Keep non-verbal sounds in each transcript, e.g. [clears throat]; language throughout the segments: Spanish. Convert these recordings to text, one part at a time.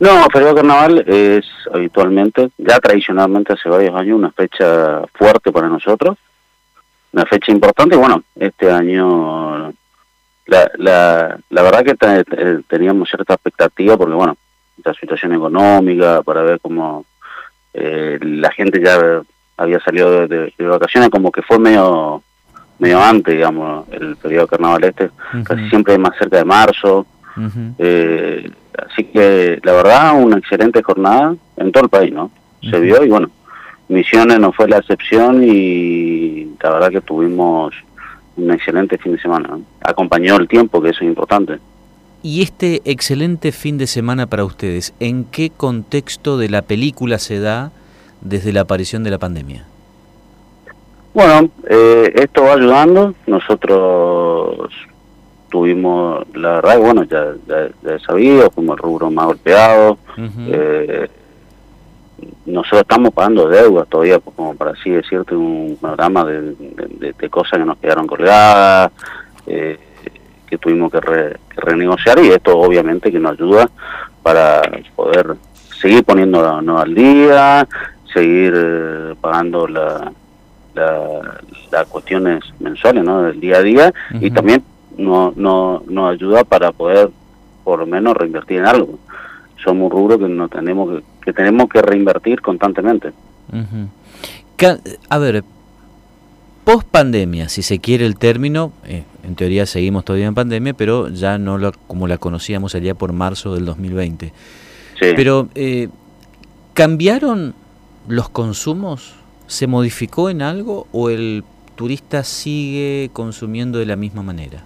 No, feriado carnaval es habitualmente, ya tradicionalmente hace varios años, una fecha fuerte para nosotros, una fecha importante. Y bueno, este año la, la, la verdad que teníamos cierta expectativa porque, bueno, la situación económica, para ver cómo eh, la gente ya había salido de, vacaciones, como que fue medio medio antes, digamos, el periodo carnaval este, casi siempre más cerca de marzo. eh, así que la verdad, una excelente jornada en todo el país, ¿no? Se vio y bueno, Misiones no fue la excepción y la verdad que tuvimos un excelente fin de semana. Acompañó el tiempo, que eso es importante. Y este excelente fin de semana para ustedes, ¿en qué contexto de la película se da desde la aparición de la pandemia? Bueno, eh, esto va ayudando. Nosotros tuvimos, la verdad, bueno, ya, ya, he sabido, como el rubro más golpeado. eh, nosotros estamos pagando deudas todavía, como para así decirte, un programa de, de, cosas que nos quedaron colgadas, eh, que tuvimos que, renegociar y esto obviamente que nos ayuda para poder seguir poniéndonos al día, seguir eh, pagando la, las cuestiones mensuales ¿no? del día a día y también no, no, nos ayuda para poder por lo menos reinvertir en algo. Somos un rubro que no tenemos que que tenemos que reinvertir constantemente. A ver, post pandemia, si se quiere el término, eh, en teoría seguimos todavía en pandemia, pero ya no lo, como la conocíamos allá por marzo del 2020. Pero, eh, ¿cambiaron los consumos? ¿Se modificó en algo o el turista sigue consumiendo de la misma manera?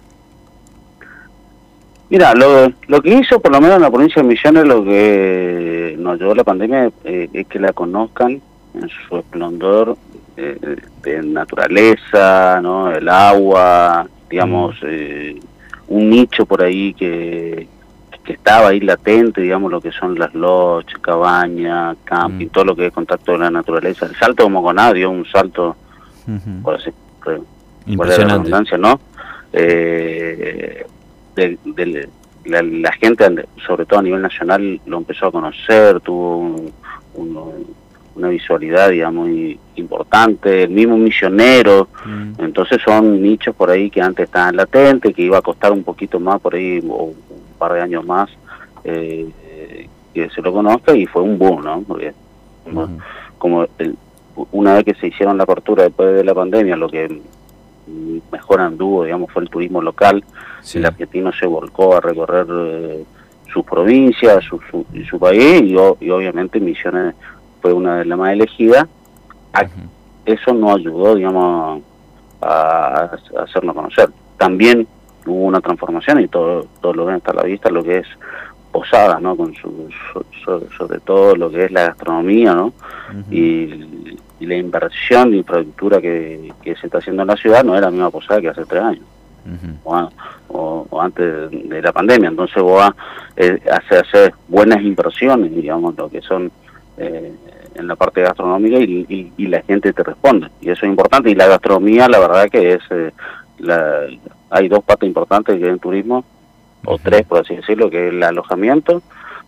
Mira, lo, lo que hizo por lo menos en la provincia de Misiones, lo que nos ayudó la pandemia eh, es que la conozcan en su esplendor eh, de naturaleza, ¿no? el agua, digamos, mm. eh, un nicho por ahí que, que estaba ahí latente, digamos, lo que son las lodges, cabañas, camping, mm. todo lo que es contacto con la naturaleza. El salto como con dio un salto, por así, por la redundancia, ¿no? Eh, de, la, gente, sobre todo a nivel nacional, lo empezó a conocer, tuvo una visualidad, digamos, muy importante, el mismo misionero, mm. entonces son nichos por ahí que antes estaban latentes, que iba a costar un poquito más por ahí, o un par de años más, eh, que se lo conozca y fue un boom, ¿no? Porque como, una vez que se hicieron la apertura después de la pandemia, lo que mejor anduvo, digamos, fue el turismo local. El argentino se volcó a recorrer eh, sus provincias su, y su país y, obviamente Misiones fue una de las más elegidas. Eso no ayudó, digamos, a, hacernos conocer. También hubo una transformación y todo, todo lo ven hasta la vista, lo que es Posadas, ¿no? Con su, sobre todo lo que es la gastronomía, ¿no? y, la inversión de infraestructura que, se está haciendo en la ciudad no es la misma Posada que hace tres años. o, antes de la pandemia. Entonces vos eh, hace hacer buenas inversiones, digamos, lo que son eh, en la parte gastronómica y, la gente te responde. Y eso es importante. Y la gastronomía, la verdad que es, eh, la, hay dos partes importantes que en turismo, o tres, por así decirlo, que es el alojamiento,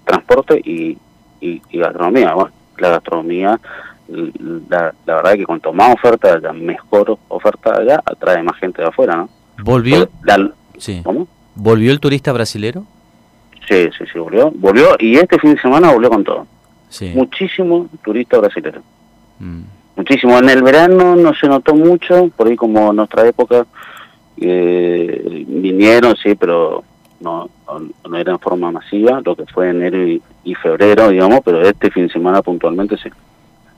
transporte y, y, gastronomía. Bueno, la gastronomía, la, la, verdad que cuanto más oferta haya, mejor oferta allá, atrae más gente de afuera, ¿no? ¿Volvió? sí. ¿Cómo? ¿Volvió el turista brasilero? Sí, sí, sí, volvió. Volvió y este fin de semana volvió con todo. Sí. Muchísimo turista brasilero. Mm. Muchísimo. En el verano no se notó mucho, por ahí como en nuestra época eh, vinieron, sí, pero no, no, era en forma masiva, lo que fue enero y, febrero, digamos, pero este fin de semana puntualmente sí.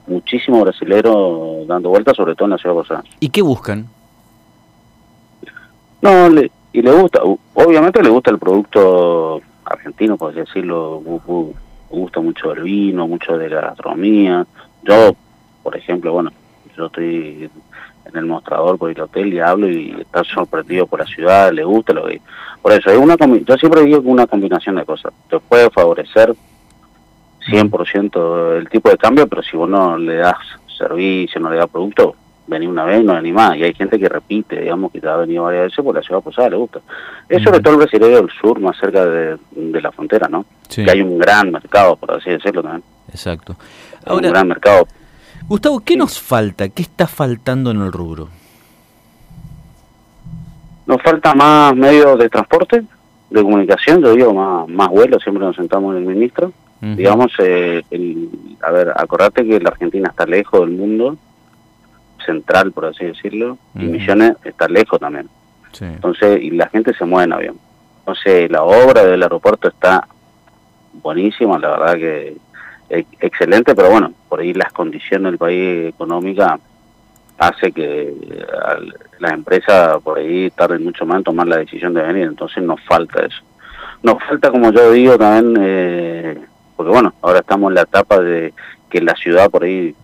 Muchísimo brasilero dando vueltas, sobre todo en la ciudad de Bosán. ¿Y qué buscan? No, le, y le gusta, obviamente le gusta el producto argentino, por así decirlo, gusta mucho el vino, mucho de la gastronomía. Yo, por ejemplo, bueno, yo estoy en el mostrador por el hotel y hablo y está sorprendido por la ciudad, le gusta lo que... Por eso, es una yo siempre digo que una combinación de cosas. Te puede favorecer 100% el tipo de cambio, pero si vos no le das servicio, no le das producto, vení una vez y no vení más. Y hay gente que repite, digamos, que ya ha venido varias veces porque la ciudad posada le gusta. Es sobre todo el brasileño del sur, más cerca de, la frontera, ¿no? Que hay un gran mercado, por así decirlo también. Exacto. un gran mercado. Gustavo, ¿qué nos falta? ¿Qué está faltando en el rubro? Nos falta más medios de transporte, de comunicación, yo digo más, más vuelos, siempre nos sentamos en el ministro. Digamos, eh, a ver, acordate que la Argentina está lejos del mundo, central, por así decirlo, y Misiones está lejos también. Entonces, y la gente se mueve en avión. Entonces, la obra del aeropuerto está buenísima, la verdad que excelente, pero bueno, por ahí las condiciones del país económica hace que las empresas por ahí tarden mucho más en tomar la decisión de venir, entonces nos falta eso. Nos falta, como yo digo, también, eh, porque bueno, ahora estamos en la etapa de que la ciudad por ahí,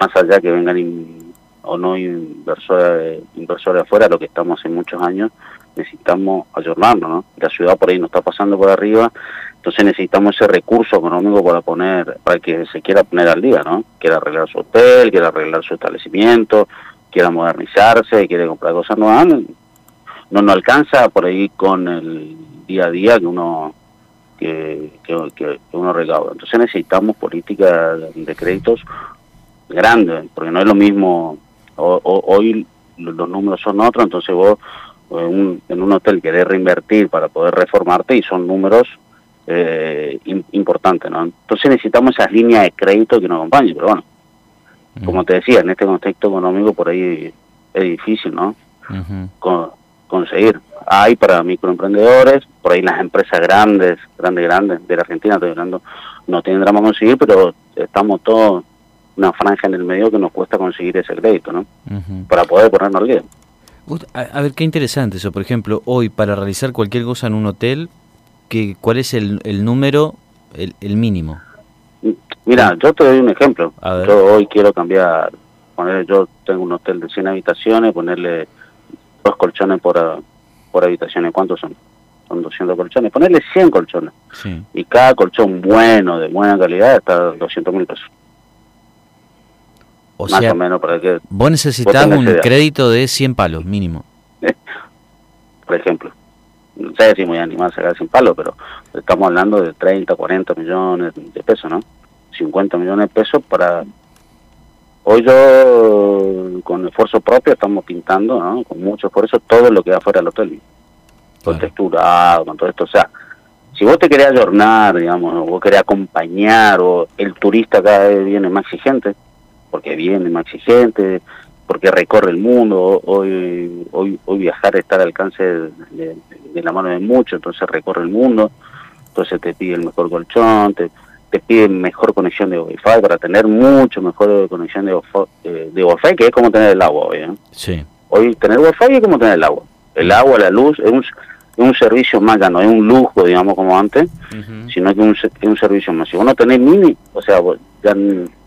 más allá que vengan o no inversores, inversores afuera, lo que estamos hace muchos años, necesitamos ayornarnos, ¿no? La ciudad por ahí nos está pasando por arriba, entonces necesitamos ese recurso económico para poner, para que se quiera poner al día, ¿no? Quiera arreglar su hotel, quiera arreglar su establecimiento, quiera modernizarse, quiere comprar cosas nuevas, no nos alcanza por ahí con el día a día que uno que, que, uno recauda. Entonces necesitamos políticas de créditos grandes, porque no es lo mismo, hoy los números son otros, entonces vos en un, hotel querés reinvertir para poder reformarte y son números eh, importante, ¿no? Entonces necesitamos esas líneas de crédito que nos acompañen, pero bueno, como te decía, en este contexto económico por ahí es difícil, ¿no? conseguir. Hay para microemprendedores, por ahí las empresas grandes, grandes, grandes de la Argentina, estoy hablando, no tienen drama conseguir, pero estamos todos una franja en el medio que nos cuesta conseguir ese crédito, ¿no? Para poder ponernos al día. A, ver, qué interesante eso. Por ejemplo, hoy para realizar cualquier cosa en un hotel, que, ¿cuál es el, el número, el, el, mínimo? Mira, yo te doy un ejemplo. Yo hoy quiero cambiar, poner, yo tengo un hotel de 100 habitaciones, ponerle dos colchones por, por habitaciones. ¿Cuántos son? Son 200 colchones. Ponerle 100 colchones. Y cada colchón bueno, de buena calidad, está 200 mil pesos. O Más o menos para que... Vos necesitas un crédito de 100 palos, mínimo. [laughs] por ejemplo no sé si muy animado a sacar sin palo, pero estamos hablando de 30, 40 millones de pesos, ¿no? 50 millones de pesos para... Hoy yo, con esfuerzo propio, estamos pintando, ¿no? Con mucho esfuerzo, todo lo que da fuera del hotel. Con texturado, con todo esto. O sea, si vos te querés ayornar, digamos, o vos querés acompañar, o el turista cada vez viene más exigente, porque viene más exigente, porque recorre el mundo, hoy hoy hoy viajar está al alcance de, la mano de muchos, entonces recorre el mundo, entonces te pide el mejor colchón, te, te pide mejor conexión de Wi-Fi para tener mucho mejor conexión de, eh, de Wi-Fi, que es como tener el agua hoy. ¿eh? Sí. Hoy tener Wi-Fi es como tener el agua. El agua, la luz, es un, un servicio más, ya no es un lujo, digamos, como antes, sino que es un, servicio más. Si vos no tenés mini, o sea, ya,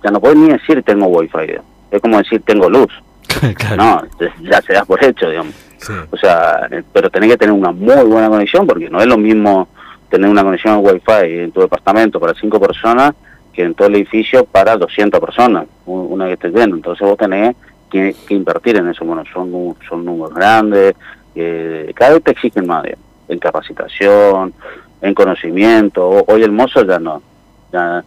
ya no podés ni decir tengo Wi-Fi, es como decir tengo luz. [laughs] No, ya se da por hecho, digamos. O sea, eh, pero tenés que tener una muy buena conexión porque no es lo mismo tener una conexión Wi-Fi en tu departamento para cinco personas que en todo el edificio para 200 personas, una que estés viendo. Entonces vos tenés que, invertir en eso. Bueno, son, son números grandes, eh, cada vez te exigen más en capacitación, en conocimiento. Hoy el mozo ya no, ya,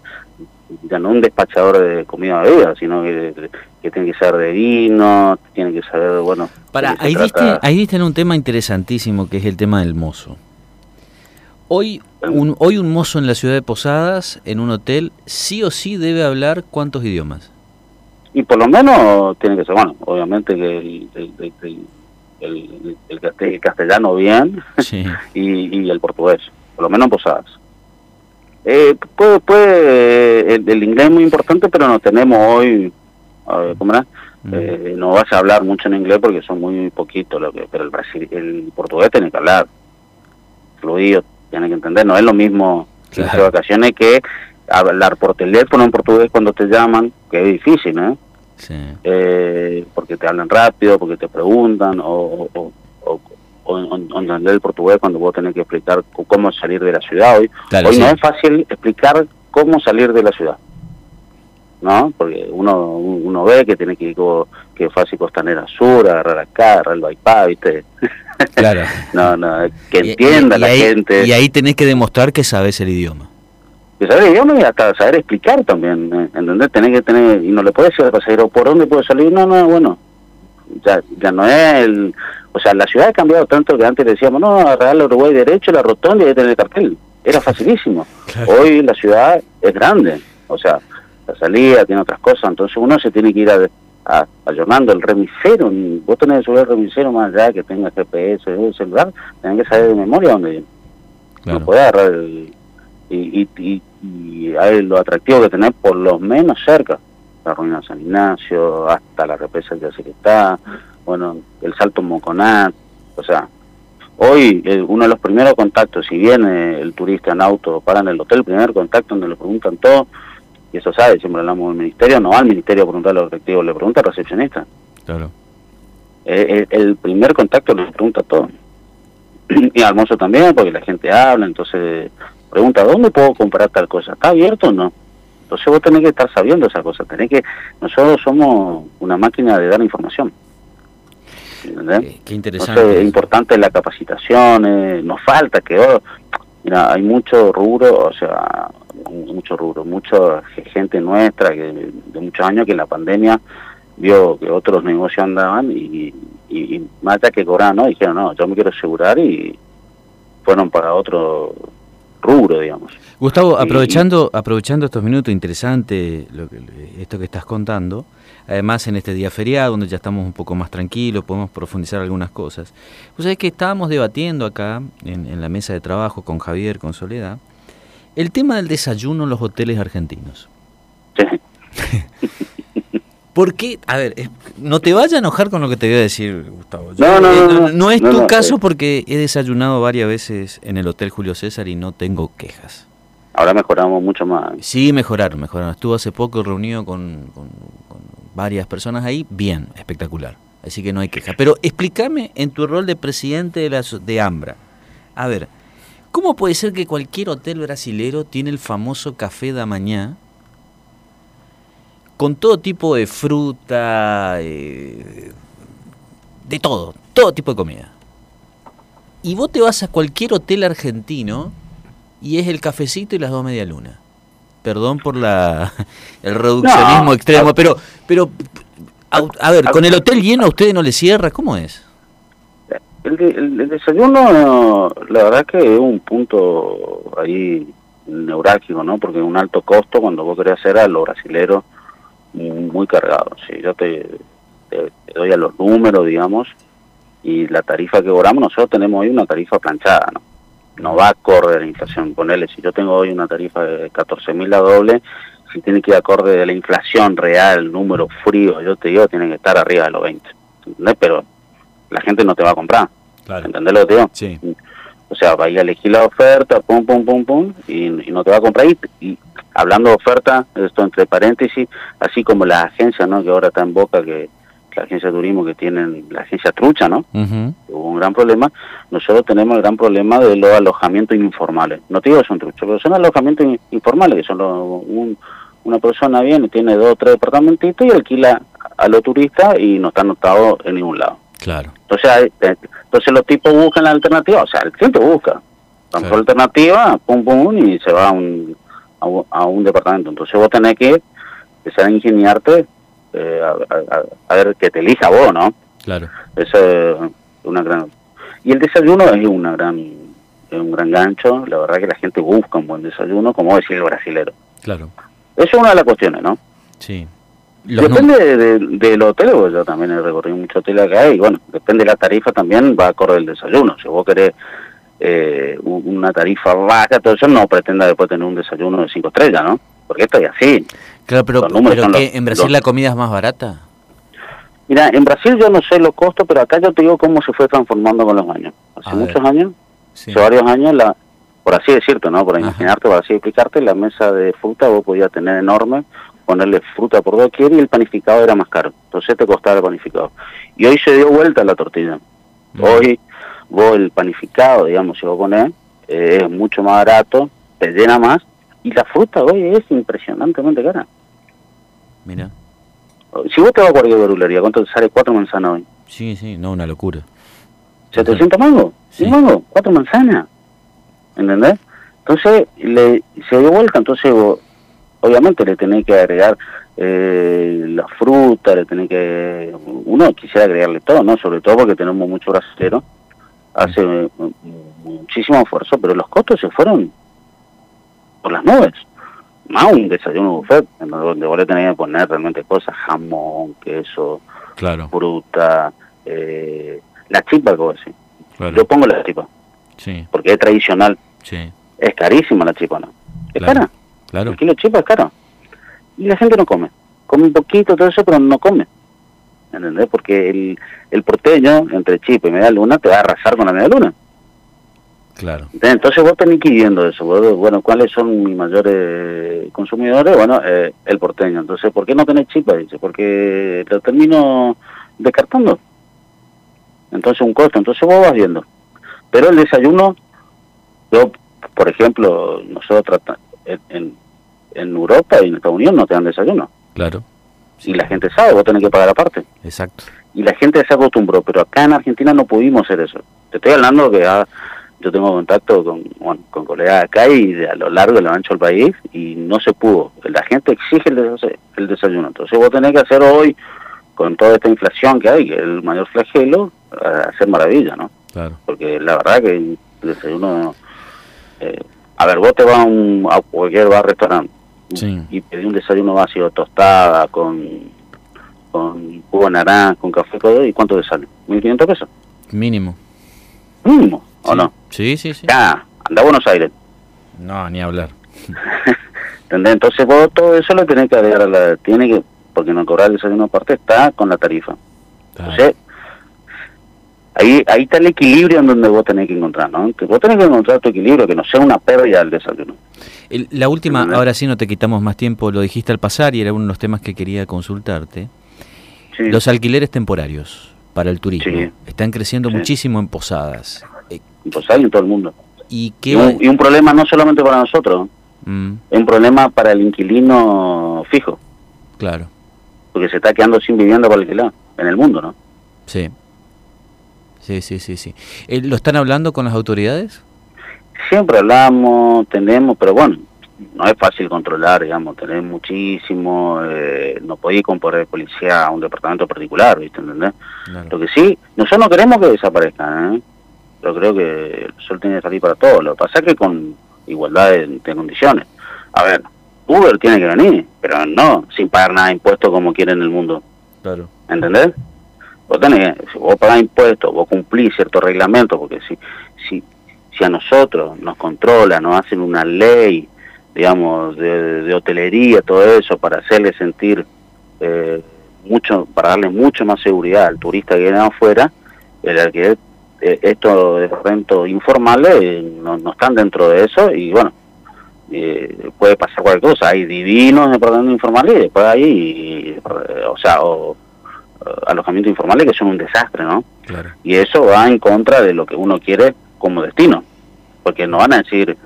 ya no un despachador de comida de bebida, sino que que tiene que ser de vino, tiene que saber, bueno... Para, ahí diste, ahí diste en un tema interesantísimo que es el tema del mozo. Hoy un, hoy un mozo en la ciudad de Posadas, en un hotel, sí o sí debe hablar cuántos idiomas. Y por lo menos tiene que ser, bueno, obviamente que el, el, castellano bien [laughs] [laughs] y, el portugués, por lo menos en Posadas. Eh, puede, puede, el, inglés es muy importante, pero no tenemos hoy ¿cómo era? Eh, no vas a hablar mucho en inglés porque son muy poquitos, lo que, pero el, Brasil, el portugués tiene que hablar fluido, tiene que entender, no es lo mismo las vacaciones que hablar por teléfono en portugués cuando te llaman, que es difícil, ¿eh? Eh porque te hablan rápido, porque te preguntan, o, o, entender el portugués cuando vos tenés que explicar cómo salir de la ciudad hoy. hoy no es fácil explicar cómo salir de la ciudad. ¿no? Porque uno uno ve que tiene que ir que fácil Costanera Sur, agarrar acá, agarrar el bypass, ¿viste? Claro. [laughs] no, no, que entienda la gente. Y ahí tenés que demostrar que sabes el idioma. El idioma y hasta saber explicar también, ¿eh? ¿entendés? Tenés que tener, y no le puedes decir al pasajero, ¿por dónde puede salir? No, no, bueno, ya, ya no es el... O sea, la ciudad ha cambiado tanto que antes decíamos, no, agarrar el Uruguay derecho, la rotonda y ahí tener el cartel. Era facilísimo. Hoy la ciudad es grande, o sea, la salida tiene otras cosas, entonces uno se tiene que ir a, a, el remisero. Vos tenés que subir el remisero más allá que tenga GPS, el celular, tenés que saber de memoria dónde viene. No puede agarrar el, y, y, y, hay lo atractivo que tener por lo menos cerca. La ruina de San Ignacio, hasta la represa que está, bueno, el salto Moconat, o sea, Hoy, eh, uno de los primeros contactos, si viene el turista en auto, para en el hotel, el primer contacto donde le preguntan todo, y eso sabe, siempre hablamos del ministerio, no va al ministerio a preguntarle a los directivos, le pregunta al recepcionista. Claro. Eh, eh, el, primer contacto le pregunta todo. [clears throat] y mozo también, porque la gente habla, entonces pregunta, ¿dónde puedo comprar tal cosa? ¿Está abierto o no? Entonces vos tenés que estar sabiendo esa cosa, tenés que, nosotros somos una máquina de dar información. Qué, interesante. es importante la capacitación, eh, nos falta que, oh, mira, hay mucho rubro, o sea, mucho rubro, mucha gente nuestra que de muchos años que en la pandemia vio que otros negocios andaban y, y, más allá que cobraban, ¿no? Dijeron, no, yo me quiero asegurar y fueron para otro rubro, digamos. Gustavo, aprovechando, aprovechando estos minutos, interesante lo que, esto que estás contando, además en este día feriado, donde ya estamos un poco más tranquilos, podemos profundizar algunas cosas. Pues es que estábamos debatiendo acá, en, la mesa de trabajo, con Javier, con Soledad, el tema del desayuno en los hoteles argentinos. [laughs] ¿Por qué? A ver, no te vayas a enojar con lo que te voy a decir, Gustavo. no, no, eh, no, no, es tu caso porque he desayunado varias veces en el Hotel Julio César y no tengo quejas. Ahora mejoramos mucho más. Sí, mejoraron, mejoraron. Estuve hace poco reunido con, varias personas ahí, bien, espectacular. Así que no hay queja. Pero explícame en tu rol de presidente de, la, de AMBRA. A ver, ¿cómo puede ser que cualquier hotel brasilero tiene el famoso café de mañana con todo tipo de fruta, eh, de todo, todo tipo de comida? Y vos te vas a cualquier hotel argentino y es el cafecito y las dos media luna. Perdón por la [laughs] el reduccionismo extremo, pero pero a, ver, con el hotel lleno a ustedes no le cierra, ¿cómo es? El, desayuno, la verdad que es un punto ahí neurálgico, ¿no? Porque es un alto costo cuando vos querés hacer a los brasileros muy cargado. Si yo te, doy a los números, digamos, y la tarifa que cobramos, nosotros tenemos hoy una tarifa planchada, ¿no? no va a acorde la inflación. Ponele, si yo tengo hoy una tarifa de 14.000 a doble, si tiene que ir acorde de la inflación real, número frío, yo te digo, tiene que estar arriba de los 20. ¿Entendés? Pero la gente no te va a comprar. ¿Entendés lo que te digo? Sí. O sea, va a ir a elegir la oferta, pum, pum, pum, pum, y, no te va a comprar. Y, y, hablando de oferta, esto entre paréntesis, así como la agencia, ¿no? Que ahora está en boca, que la agencia de turismo que tienen, la agencia trucha, ¿no? Hubo un gran problema. Nosotros tenemos el gran problema de los alojamientos informales. No te digo que son truchos, pero son alojamientos informales, que son una persona viene, tiene dos o tres departamentitos y alquila a los turistas y no está anotado en ningún lado. Claro. Entonces, eh, entonces los tipos buscan la alternativa, o sea, el cliente busca. Van por alternativa, pum, pum, y se va a un, a un, departamento. Entonces vos tenés que empezar a ingeniarte eh, a, ver que te elija vos, ¿no? Claro. Eso es una gran... Y el desayuno es una gran es un gran gancho, la verdad que la gente busca un buen desayuno, como decir el brasilero. Claro. Eso es una de las cuestiones, ¿no? Sí. depende del hotel, yo también he recorrido mucho hotel acá y bueno, depende de la tarifa también va a correr el desayuno. Si vos querés eh, una tarifa baja, todo eso no pretenda después tener un desayuno de cinco estrellas, ¿no? Porque esto es así. Claro, pero, ¿en Brasil la comida es más barata? Mira, en Brasil yo no sé los costos, pero acá yo te digo cómo se fue transformando con los años. Hace muchos años, hace varios años, la, por así decirte, ¿no? Por imaginarte, por así explicarte, la mesa de fruta vos podías tener enorme, ponerle fruta por doquier y el panificado era más caro. Entonces te costaba el panificado. Y hoy se dio vuelta la tortilla. Hoy vos el panificado, digamos, si vos pones, eh, es mucho más barato, te llena más y la fruta hoy es impresionantemente cara. Mira. Si vos te vas a cualquier verdulería, ¿cuánto te sale cuatro manzanas hoy? Sí, sí, no, una locura. ¿700 mangos? Sí. mango? ¿Cuatro manzanas? ¿Entendés? Entonces, le, se dio vuelta, entonces obviamente le tenés que agregar eh, la fruta, le tenés que... Uno quisiera agregarle todo, ¿no? Sobre todo porque tenemos mucho brasileño, hace muchísimo esfuerzo, pero los costos se fueron por las nubes. Más un desayuno buffet, donde vos le tenés que poner realmente cosas, jamón, queso, claro. fruta, eh, la chipa, como así. Yo pongo la chipa, sí. porque es tradicional. Sí. Es carísima la chipa, ¿no? Es cara. Claro. El kilo de chipa es caro. Y la gente no come. Come un poquito, todo eso, pero no come. ¿Entendés? Porque el, el porteño, entre chipa y media luna, te va a arrasar con la media luna. Claro. Entonces vos tenés que ir viendo eso. bueno, ¿cuáles son mis mayores consumidores? Bueno, eh, el porteño. Entonces, ¿por qué no tenés chipa? Dice, porque lo termino descartando. Entonces, un costo. Entonces vos vas viendo. Pero el desayuno, yo, por ejemplo, nosotros en, en Europa y en Estados Unidos no te dan desayuno. Claro. Y la gente sabe, vos tenés que pagar aparte. Exacto. Y la gente se acostumbró, pero acá en Argentina no pudimos hacer eso. Te estoy hablando que ah, yo tengo contacto con, con colegas acá y de a lo largo y lo ancho del país y no se pudo. La gente exige el, desayuno. Entonces vos tenés que hacer hoy, con toda esta inflación que hay, el mayor flagelo, hacer maravilla, ¿no? Claro. Porque la verdad que el desayuno... Eh, a ver, vos te vas a, un, a cualquier bar, restaurante y pedí un desayuno vacío, tostada, con, con jugo naranja, con café, y ¿cuánto te sale? ¿1.500 pesos? Mínimo. ¿Mínimo? ¿O no? Sí, sí, sí. Ya, anda a Buenos Aires. No, ni hablar. [laughs] Entonces vos todo eso lo tenés que agregar a la... Tiene que, porque no cobrar el desayuno aparte está con la tarifa. Entonces, ahí ahí está el equilibrio en donde vos tenés que encontrar, ¿no? Que vos tenés que encontrar tu equilibrio, que no sea una pérdida del desayuno. la última, ahora sí no te quitamos más tiempo, lo dijiste al pasar y era uno de los temas que quería consultarte. Los alquileres temporarios para el turismo están creciendo muchísimo en posadas. En posadas y en todo el mundo. ¿Y, qué y, un, problema no solamente para nosotros, mm. es un problema para el inquilino fijo. Claro. Porque se está quedando sin vivienda para alquilar en el mundo, ¿no? Sí. Sí, sí, sí, sí. Eh, ¿Lo están hablando con las autoridades? Siempre hablamos, tenemos, pero bueno, no es fácil controlar, digamos, tenés muchísimo, eh, no podéis componer policía a un departamento particular, ¿viste? ¿Entendés? Lo que sí, nosotros no queremos que desaparezcan, ¿eh? Yo creo que el sol tiene que salir para todos. Lo que pasa es que con igualdad de, condiciones. A ver, Uber tiene que venir, pero no sin pagar nada de impuestos como quiere en el mundo. Claro. ¿Entendés? Vos tenés, si vos pagás impuestos, vos cumplís ciertos reglamentos, porque si, si, si a nosotros nos controlan, nos hacen una ley, digamos, de, hotelería, todo eso, para hacerle sentir eh, mucho, para darle mucho más seguridad al turista que viene afuera, el que eh, estos departamentos informales eh, no, no, están dentro de eso y bueno, eh, puede pasar cualquier cosa. Hay divinos departamentos informales y después hay, o sea, o, alojamientos informales que son un desastre, ¿no? Y eso va en contra de lo que uno quiere como destino, porque no van a decir,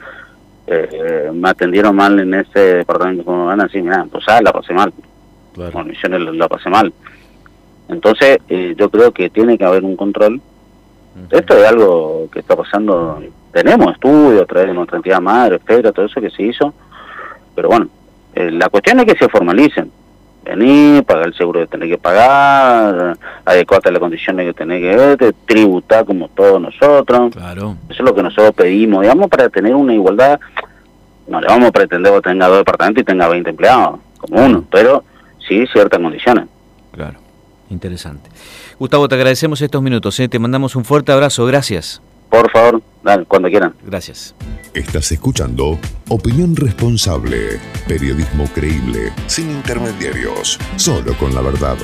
me atendieron mal en ese departamento, como van a decir, mira, pues ah, la pasé mal, claro. misiones la, pasé mal. Entonces, yo creo que tiene que haber un control. Esto es algo que está pasando, tenemos estudios a través de nuestra entidad madre, etcétera, todo eso que se hizo, pero bueno, eh, la cuestión es que se formalicen, venir, pagar el seguro que tenés que pagar, adecuarte a las condiciones que tenés que ver, tributar como todos nosotros. Claro. Eso es lo que nosotros pedimos, digamos, para tener una igualdad. No le vamos a pretender que tenga dos departamentos y tenga 20 empleados, como uno, pero sí ciertas condiciones. Claro, interesante. Gustavo, te agradecemos estos minutos, ¿eh? te mandamos un fuerte abrazo, gracias. Por favor, dale, cuando quieran. Gracias. Estás escuchando Opinión Responsable, periodismo creíble, sin intermediarios, solo con la verdad.